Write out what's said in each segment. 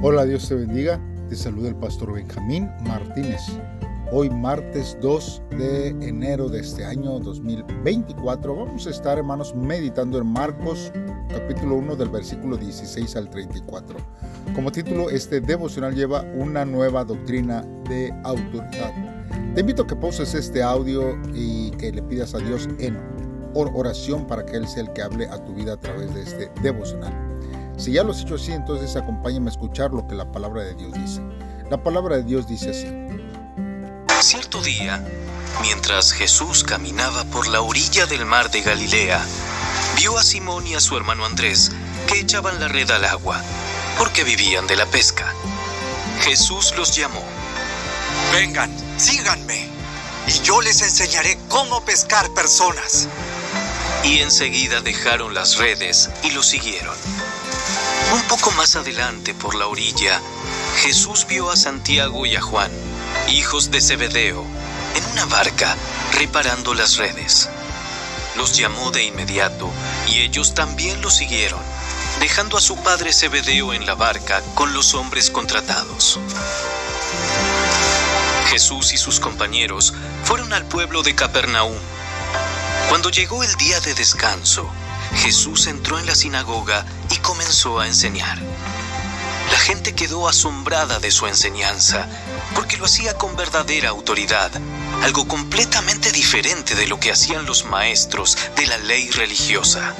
Hola, Dios te bendiga. Te saluda el pastor Benjamín Martínez. Hoy martes 2 de enero de este año 2024 vamos a estar hermanos meditando en Marcos capítulo 1 del versículo 16 al 34. Como título este devocional lleva una nueva doctrina de autoridad. Te invito a que poses este audio y que le pidas a Dios en oración para que Él sea el que hable a tu vida a través de este devocional. Si ya lo has hecho así, entonces acompáñame a escuchar lo que la palabra de Dios dice. La palabra de Dios dice así. Cierto día, mientras Jesús caminaba por la orilla del mar de Galilea, vio a Simón y a su hermano Andrés que echaban la red al agua, porque vivían de la pesca. Jesús los llamó. Vengan, síganme, y yo les enseñaré cómo pescar personas. Y enseguida dejaron las redes y lo siguieron. Un poco más adelante, por la orilla, Jesús vio a Santiago y a Juan, hijos de Zebedeo, en una barca reparando las redes. Los llamó de inmediato y ellos también lo siguieron, dejando a su padre Zebedeo en la barca con los hombres contratados. Jesús y sus compañeros fueron al pueblo de Capernaum. Cuando llegó el día de descanso, Jesús entró en la sinagoga y comenzó a enseñar. La gente quedó asombrada de su enseñanza, porque lo hacía con verdadera autoridad, algo completamente diferente de lo que hacían los maestros de la ley religiosa.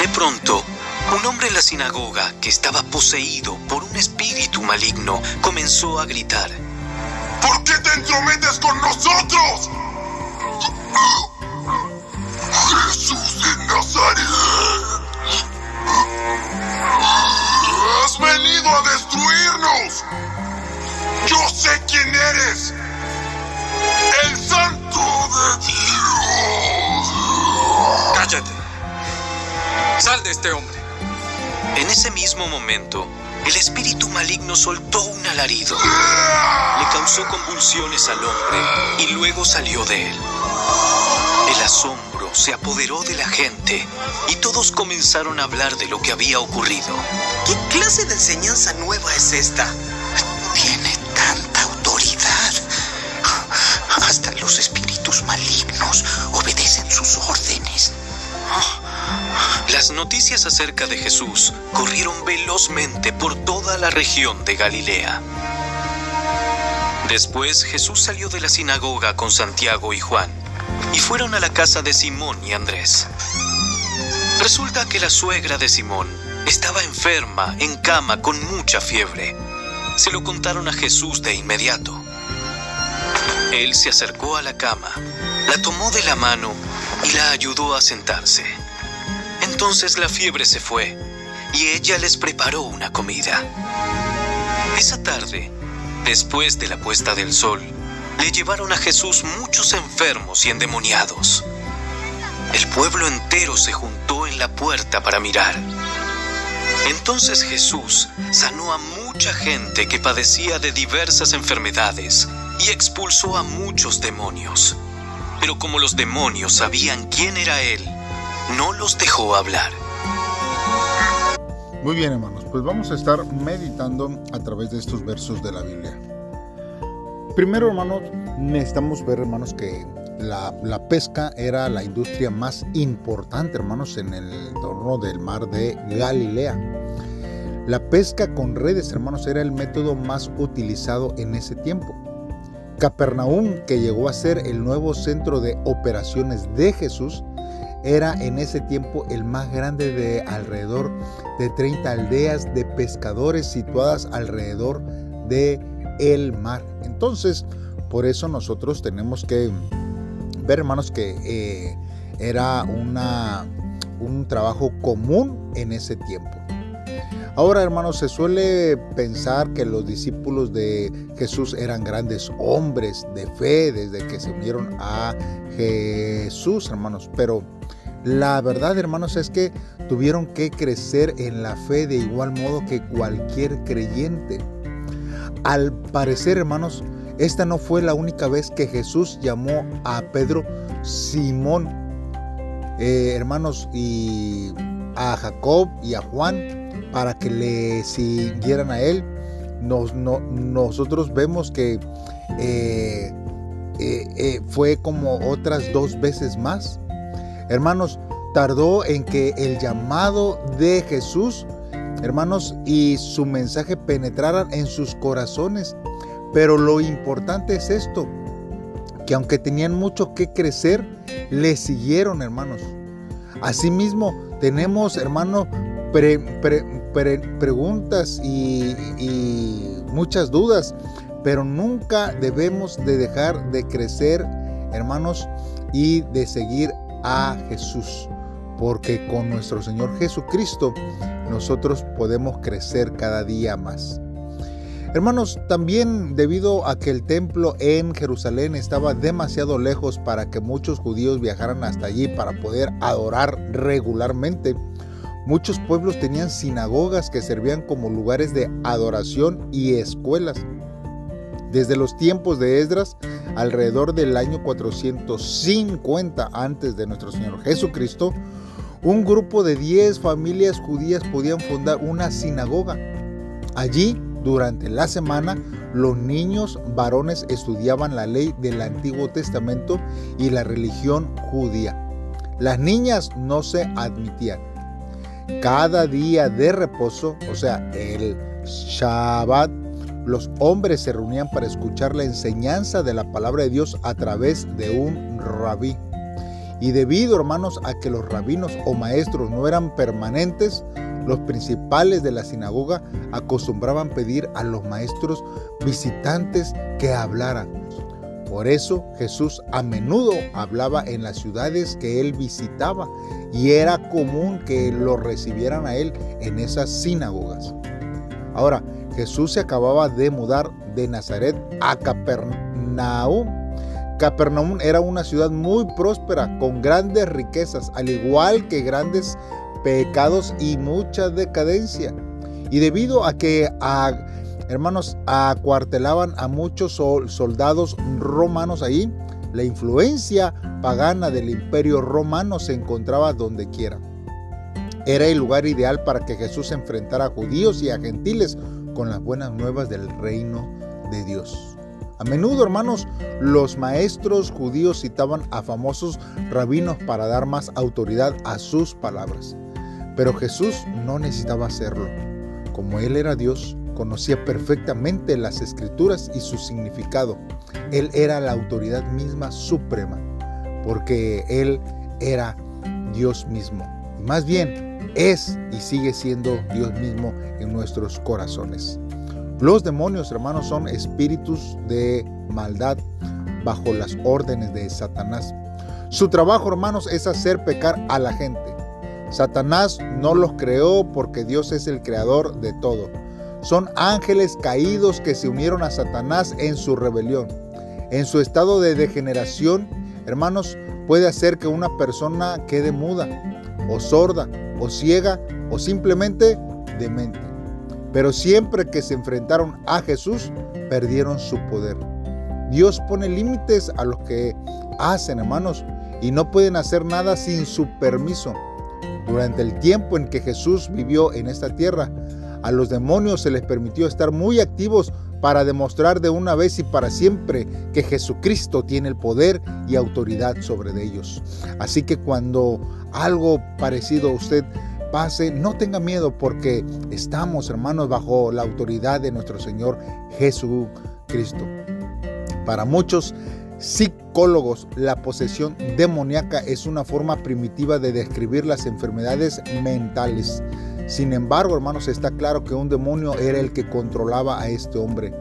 De pronto, un hombre en la sinagoga, que estaba poseído por un espíritu maligno, comenzó a gritar. ¿Por qué te entrometes con nosotros? Le causó convulsiones al hombre y luego salió de él. El asombro se apoderó de la gente y todos comenzaron a hablar de lo que había ocurrido. ¿Qué clase de enseñanza nueva es esta? Las noticias acerca de Jesús corrieron velozmente por toda la región de Galilea. Después Jesús salió de la sinagoga con Santiago y Juan y fueron a la casa de Simón y Andrés. Resulta que la suegra de Simón estaba enferma, en cama, con mucha fiebre. Se lo contaron a Jesús de inmediato. Él se acercó a la cama, la tomó de la mano y la ayudó a sentarse. Entonces la fiebre se fue y ella les preparó una comida. Esa tarde, después de la puesta del sol, le llevaron a Jesús muchos enfermos y endemoniados. El pueblo entero se juntó en la puerta para mirar. Entonces Jesús sanó a mucha gente que padecía de diversas enfermedades y expulsó a muchos demonios. Pero como los demonios sabían quién era Él, no los dejó hablar. Muy bien hermanos, pues vamos a estar meditando a través de estos versos de la Biblia. Primero hermanos, necesitamos ver hermanos que la, pesca era la industria más importante hermanos en el entorno del mar de Galilea. La pesca con redes hermanos era el método más utilizado en ese tiempo. Capernaum, que llegó a ser el nuevo centro de operaciones de Jesús, era en ese tiempo el más grande de alrededor de 30 aldeas de pescadores situadas alrededor de el mar. Entonces, por eso nosotros tenemos que ver, hermanos, que eh, era una, un trabajo común en ese tiempo. Ahora, hermanos, se suele pensar que los discípulos de Jesús eran grandes hombres de fe desde que se unieron a Jesús, hermanos, pero la verdad, hermanos, es que tuvieron que crecer en la fe de igual modo que cualquier creyente. Al parecer, hermanos, esta no fue la única vez que Jesús llamó a Pedro Simón. Eh, hermanos, y a Jacob y a Juan para que le siguieran a él. Nos, nosotros vemos que eh, eh, eh, fue como otras dos veces más. Hermanos, tardó en que el llamado de Jesús, hermanos, y su mensaje penetraran en sus corazones. Pero lo importante es esto, que aunque tenían mucho que crecer, le siguieron, hermanos. Asimismo, tenemos, preguntas y, y muchas dudas, pero nunca debemos de dejar de crecer, hermanos, y de seguir a Jesús porque con nuestro Señor Jesucristo nosotros podemos crecer cada día más. Hermanos, también debido a que el templo en Jerusalén estaba demasiado lejos para que muchos judíos viajaran hasta allí para poder adorar regularmente, muchos pueblos tenían sinagogas que servían como lugares de adoración y escuelas. Desde los tiempos de Esdras, alrededor del año 450 antes de nuestro Señor Jesucristo, un grupo de 10 familias judías podían fundar una sinagoga. Allí, durante la semana, los niños varones estudiaban la ley del Antiguo Testamento y la religión judía. Las niñas no se admitían. Cada día de reposo, o sea, el Shabbat, los hombres se reunían para escuchar la enseñanza de la palabra de Dios a través de un rabí. Y debido, hermanos, a que los rabinos o maestros no eran permanentes, los principales de la sinagoga acostumbraban pedir a los maestros visitantes que hablaran. Por eso Jesús a menudo hablaba en las ciudades que él visitaba y era común que lo recibieran a él en esas sinagogas. Ahora, Jesús se acababa de mudar de Nazaret a Capernaum Capernaum era una ciudad muy próspera, con grandes riquezas, al igual que grandes pecados y mucha decadencia. Y debido a que, a, hermanos, acuartelaban a muchos soldados romanos ahí, la influencia pagana del imperio romano se encontraba donde quiera. Era el lugar ideal para que Jesús enfrentara a judíos y a gentiles con las buenas nuevas del reino de Dios. A menudo, hermanos, los maestros judíos citaban a famosos rabinos para dar más autoridad a sus palabras. Pero Jesús no necesitaba hacerlo. Como Él era Dios, conocía perfectamente las escrituras y su significado. Él era la autoridad misma suprema, porque Él era Dios mismo. Y más bien, es y sigue siendo Dios mismo en nuestros corazones. Los demonios, hermanos, son espíritus de maldad bajo las órdenes de Satanás. Su trabajo, hermanos, es hacer pecar a la gente. Satanás no los creó porque Dios es el creador de todo. Son ángeles caídos que se unieron a Satanás en su rebelión. En su estado de degeneración, hermanos, puede hacer que una persona quede muda, o sorda, o ciega, o simplemente demente. Pero siempre que se enfrentaron a Jesús, perdieron su poder. Dios pone límites a los que hacen, hermanos, y no pueden hacer nada sin su permiso. Durante el tiempo en que Jesús vivió en esta tierra, a los demonios se les permitió estar muy activos para demostrar de una vez y para siempre que Jesucristo tiene el poder y autoridad sobre ellos. Así que cuando algo parecido a usted pase, no tenga miedo porque estamos, hermanos, bajo la autoridad de nuestro Señor Jesucristo. Para muchos psicólogos, la posesión demoníaca es una forma primitiva de describir las enfermedades mentales. Sin embargo, hermanos, está claro que un demonio era el que controlaba a este hombre.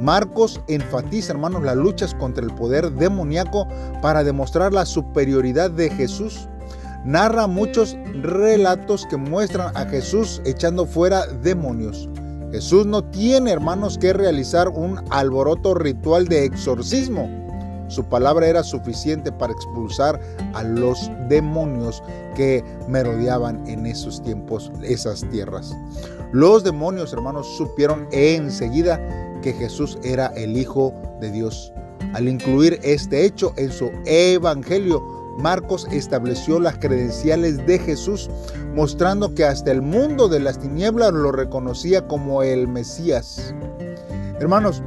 Marcos enfatiza, hermanos, las luchas contra el poder demoníaco para demostrar la superioridad de Jesús narra muchos relatos que muestran a Jesús echando fuera demonios. Jesús no tiene, hermanos, que realizar un alboroto ritual de exorcismo. Su palabra era suficiente para expulsar a los demonios que merodeaban en esos tiempos, esas tierras. Los demonios, hermanos, supieron enseguida que Jesús era el Hijo de Dios. Al incluir este hecho en su evangelio, Marcos estableció las credenciales de Jesús, mostrando que hasta el mundo de las tinieblas lo reconocía como el Mesías. Hermanos,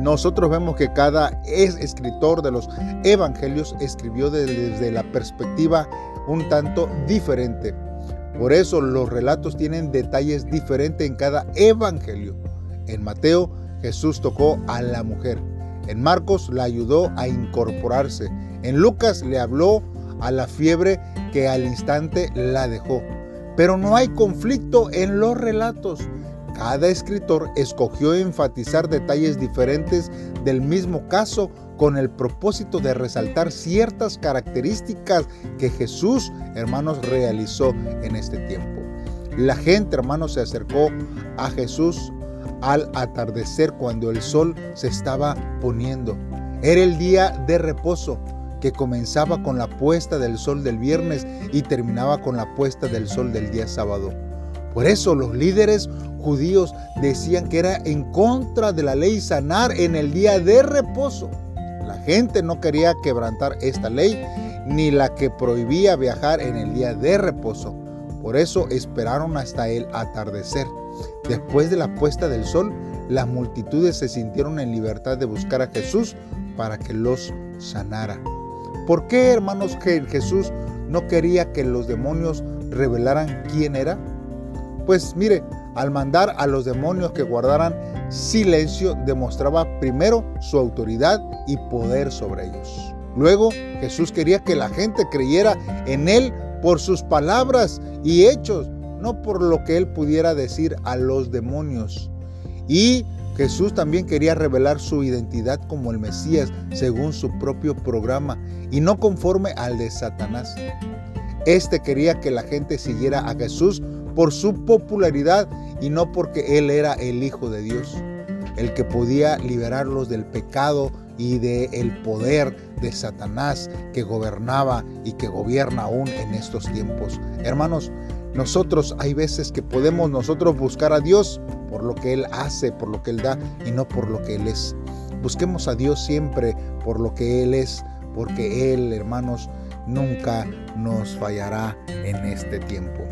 nosotros vemos que cada escritor de los evangelios escribió desde la perspectiva un tanto diferente. Por eso los relatos tienen detalles diferentes en cada evangelio. En Mateo, Jesús tocó a la mujer. En Marcos la ayudó a incorporarse. En Lucas le habló a la fiebre que al instante la dejó. Pero no hay conflicto en los relatos. Cada escritor escogió enfatizar detalles diferentes del mismo caso con el propósito de resaltar ciertas características que Jesús, hermanos, realizó en este tiempo. La gente, hermanos, se acercó a Jesús al atardecer cuando el sol se estaba poniendo. Era el día de reposo que comenzaba con la puesta del sol del viernes y terminaba con la puesta del sol del día sábado. Por eso los líderes judíos decían que era en contra de la ley sanar en el día de reposo. La gente no quería quebrantar esta ley ni la que prohibía viajar en el día de reposo. Por eso esperaron hasta el atardecer. Después de la puesta del sol, las multitudes se sintieron en libertad de buscar a Jesús para que los sanara. ¿Por qué, hermanos, Jesús no quería que los demonios revelaran quién era? Pues mire, al mandar a los demonios que guardaran silencio, demostraba primero su autoridad y poder sobre ellos. Luego, Jesús quería que la gente creyera en Él por sus palabras y hechos, no por lo que Él pudiera decir a los demonios. Y Jesús también quería revelar su identidad como el Mesías según su propio programa y no conforme al de Satanás. Este quería que la gente siguiera a Jesús por su popularidad y no porque Él era el Hijo de Dios, el que podía liberarlos del pecado y del el poder de Satanás que gobernaba y que gobierna aún en estos tiempos. Hermanos, nosotros hay veces que podemos nosotros buscar a Dios por lo que Él hace, por lo que Él da y no por lo que Él es. Busquemos a Dios siempre por lo que Él es, porque Él, hermanos, nunca nos fallará en este tiempo.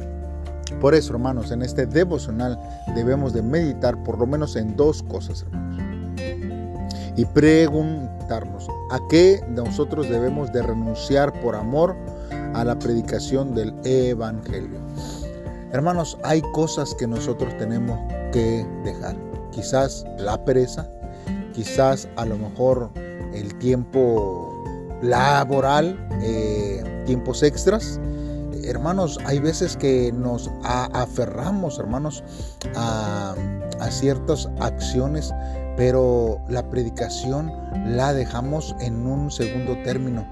Por eso, hermanos, en este devocional debemos de meditar por lo menos en dos cosas, hermanos. Y preguntarnos, ¿a qué nosotros debemos de renunciar por amor a la predicación del Evangelio? Hermanos, hay cosas que nosotros tenemos que dejar. Quizás la pereza, quizás a lo mejor el tiempo laboral, eh, tiempos extras, hermanos, hay veces que nos aferramos, hermanos, a, ciertas acciones, pero la predicación la dejamos en un segundo término.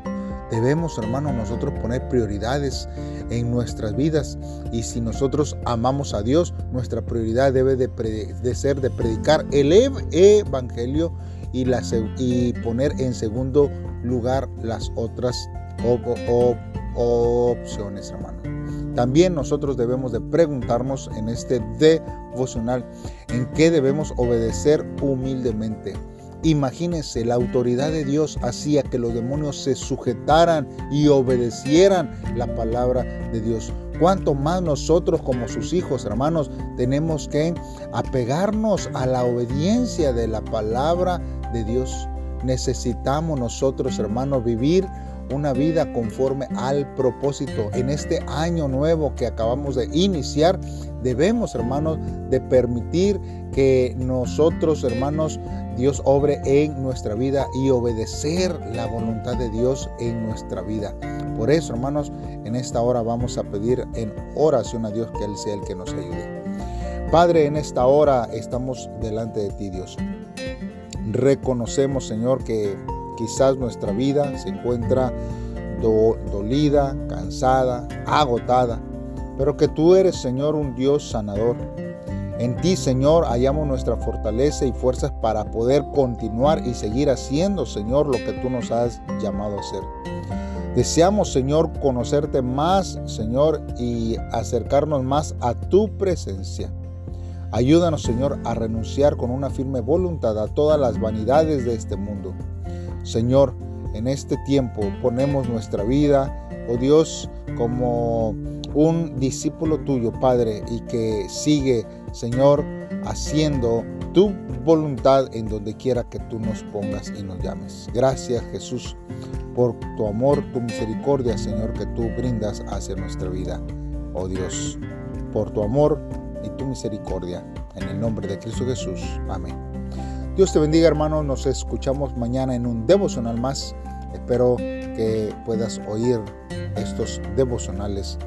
Debemos, hermanos, nosotros poner prioridades en nuestras vidas. Y si nosotros amamos a Dios, nuestra prioridad debe de, ser de predicar el Evangelio y, poner en segundo lugar las otras opciones, hermano. También nosotros debemos de preguntarnos en este devocional en qué debemos obedecer humildemente. Imagínense, la autoridad de Dios hacía que los demonios se sujetaran y obedecieran la palabra de Dios. Cuanto más nosotros como sus hijos, hermanos, tenemos que apegarnos a la obediencia de la palabra de Dios. Necesitamos nosotros, hermanos, vivir una vida conforme al propósito. En este año nuevo que acabamos de iniciar, debemos, hermanos, de permitir que nosotros, hermanos, Dios obre en nuestra vida y obedecer la voluntad de Dios en nuestra vida. Por eso, hermanos, en esta hora vamos a pedir en oración a Dios que Él sea el que nos ayude. Padre, en esta hora estamos delante de ti, Dios. Reconocemos, Señor, que Quizás nuestra vida se encuentra dolida, cansada, agotada, pero que tú eres, Señor, un Dios sanador. En ti, Señor, hallamos nuestra fortaleza y fuerzas para poder continuar y seguir haciendo, Señor, lo que tú nos has llamado a hacer. Deseamos, Señor, conocerte más, Señor, y acercarnos más a tu presencia. Ayúdanos, Señor, a renunciar con una firme voluntad a todas las vanidades de este mundo Señor, en este tiempo ponemos nuestra vida, oh Dios, como un discípulo tuyo, Padre, y que sigue, Señor, haciendo tu voluntad en donde quiera que tú nos pongas y nos llames. Gracias, Jesús, por tu amor, tu misericordia, Señor, que tú brindas hacia nuestra vida. Oh Dios, por tu amor y tu misericordia. En el nombre de Cristo Jesús. Amén. Dios te bendiga, hermano. Nos escuchamos mañana en un devocional más. Espero que puedas oír estos devocionales.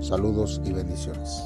Saludos y bendiciones.